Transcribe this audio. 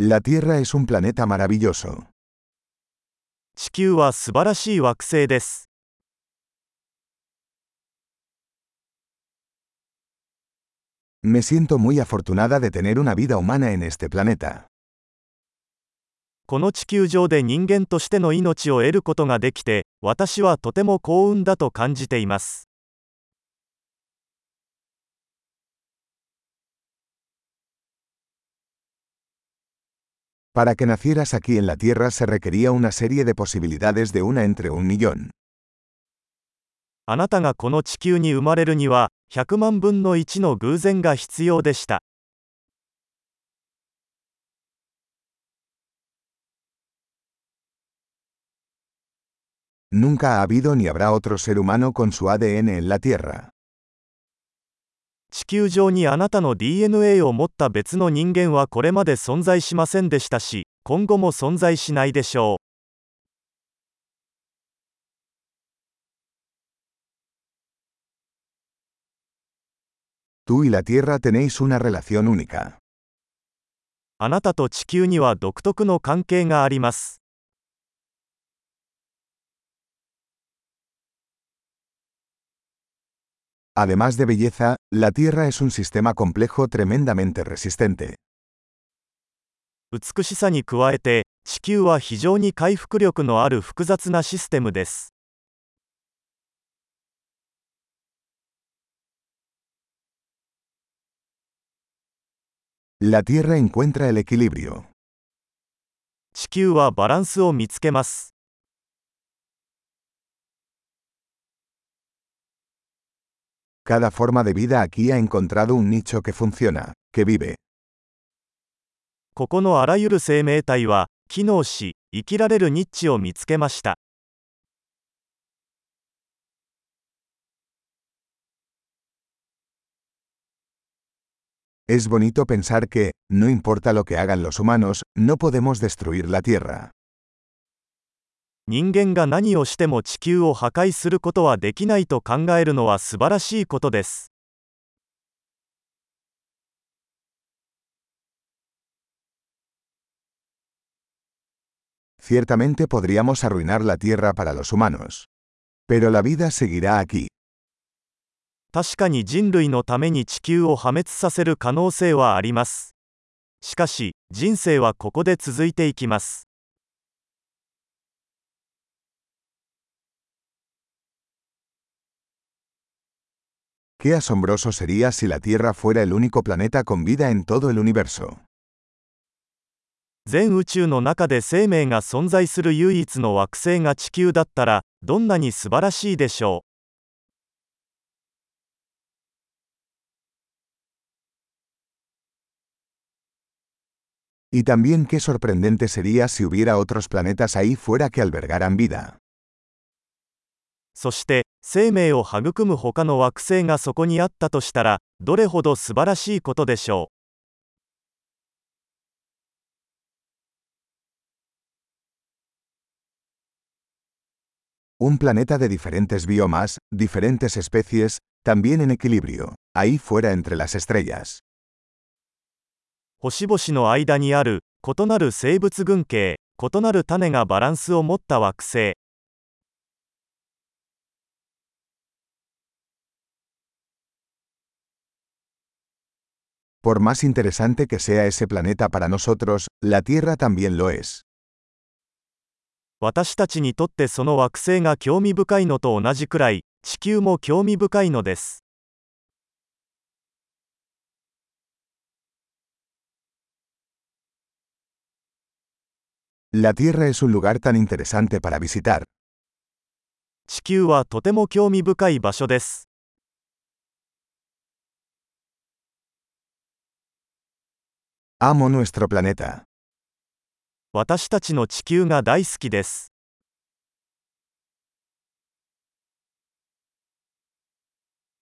La Tierra es un planeta maravilloso. 地球は素晴らしい惑星です Me siento muy afortunada de tener una vida humana en este planeta. この地球上で人間としての命を得ることができて私はとても幸運だと感じています Para que nacieras aquí en la Tierra se requería una serie de posibilidades de una entre un millón. あなたがこの地球に生まれるには100万分の1の偶然が必要でした Nunca ha habido ni habrá otro ser humano con su ADN en la Tierra. 地球上にあなたの DNA を持った別の人間はこれまで存在しませんでしたし今後も存在しないでしょう.あなたと地球には独特の関係があります Además de belleza, la Tierra es un sistema complejo tremendamente resistente. 美しさに加えて地球は非常に回復力のある複雑なシステムです La Tierra encuentra el equilibrio. 地球はバランスを見つけます Cada forma de vida aquí ha encontrado un nicho que funciona, que vive. ここのあらゆる生命体は機能し生きられるニッチを見つけました Es bonito pensar que, no importa lo que hagan los humanos, no podemos destruir la Tierra. 人間が何をしても地球を破壊することはできないと考えるのは素晴らしいことです Ciertamente podríamos arruinar la Tierra para los humanos. Pero la vida seguirá aquí. 確かに人類のために地球を破滅させる可能性はありますしかし人生はここで続いていきます Qué asombroso sería si la Tierra fuera el único planeta con vida en todo el universo. 全宇宙の中で生命が存在する唯一の惑星が地球だったらどんなに素晴らしいでしょ Y también qué sorprendente sería si hubiera otros planetas ahí fuera que albergaran vida. うそして 生命を育む他の惑星がそこにあったとしたらどれほど素晴らしいことでしょ Un planeta de diferentes biomas, diferentes especies, también en equilibrio, ahí fuera entre las estrellas. う星々の間にある異なる生物群系異なる種がバランスを持った惑星 Por más interesante que sea ese planeta para nosotros, la Tierra también lo es. 私たちにとってその惑星が興味深いのと同じくらい地球も興味深いのです La Tierra es un lugar tan interesante para visitar. 地球はとても興味深い場所です Amo nuestro planeta. 私たちの地球が大好きです